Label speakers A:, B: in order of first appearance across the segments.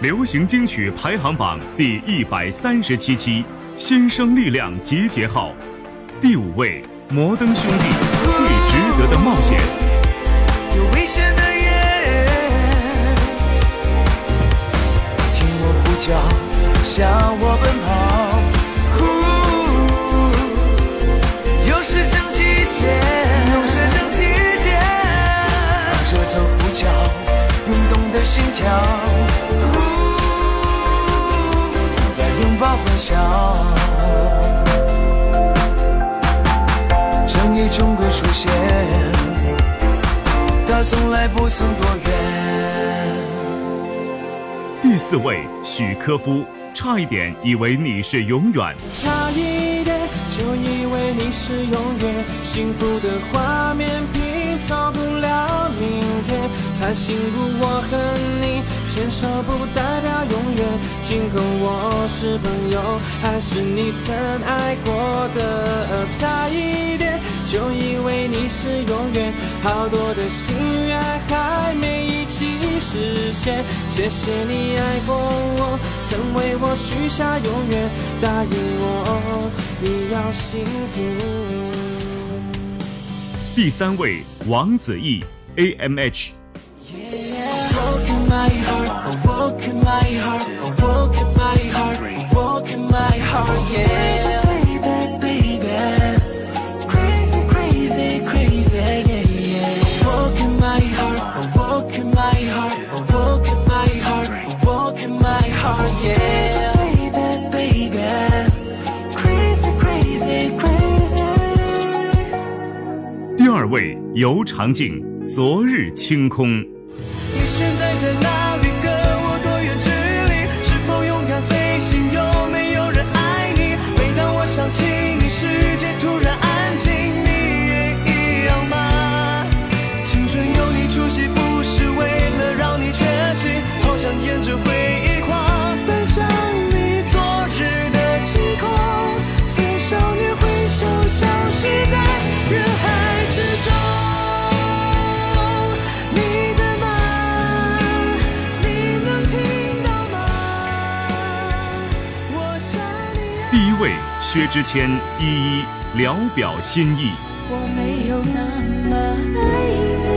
A: 流行金曲排行榜第一百三十七期，新生力量集结号，第五位，摩登兄弟，最值得的冒险。
B: 有危险的夜，听我呼叫，向我奔跑。来拥抱欢笑。正义终归出现，它从来不曾多远。
A: 第四位，许科夫，差一点以为你是永远。
B: 差一点就以为你是永远，幸福的画面拼凑不，才醒悟我和你牵手不代表永远，今后我是朋友还是你曾爱过的？差一点就以为你是永远，好多的心愿还没一起实现，谢谢你爱过我，曾为我许下永远，答应我你要幸福。
A: 第三位，王子异
B: ，AMH
A: 第二位，尤长靖，昨日清空。
B: 你现在在哪
A: 位，薛之谦，一一聊表心意。
C: 我没有那么爱你，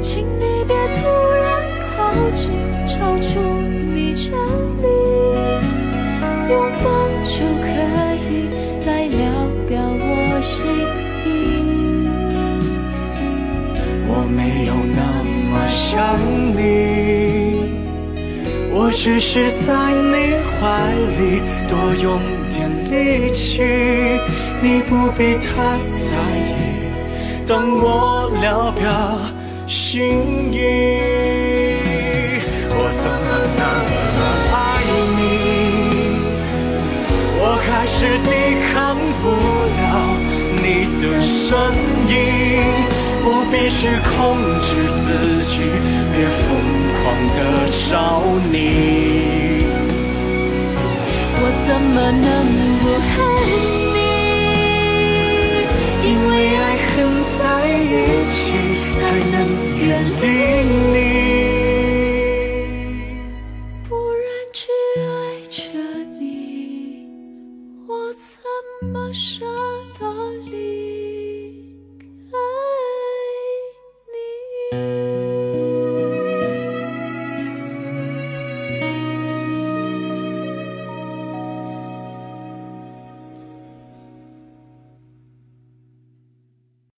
C: 请你别突然靠近，超出你千里，拥抱就可以来聊表我心意。
B: 我没有那么想你，只是在你怀里多用点力气，你不必太在意。当我聊表心意，我怎么那么爱你？我开始抵抗不了你的声音，我必须控制自己，别疯狂的找你。
C: 我怎么能不恨你？
B: 因为爱恨在一起，才能远离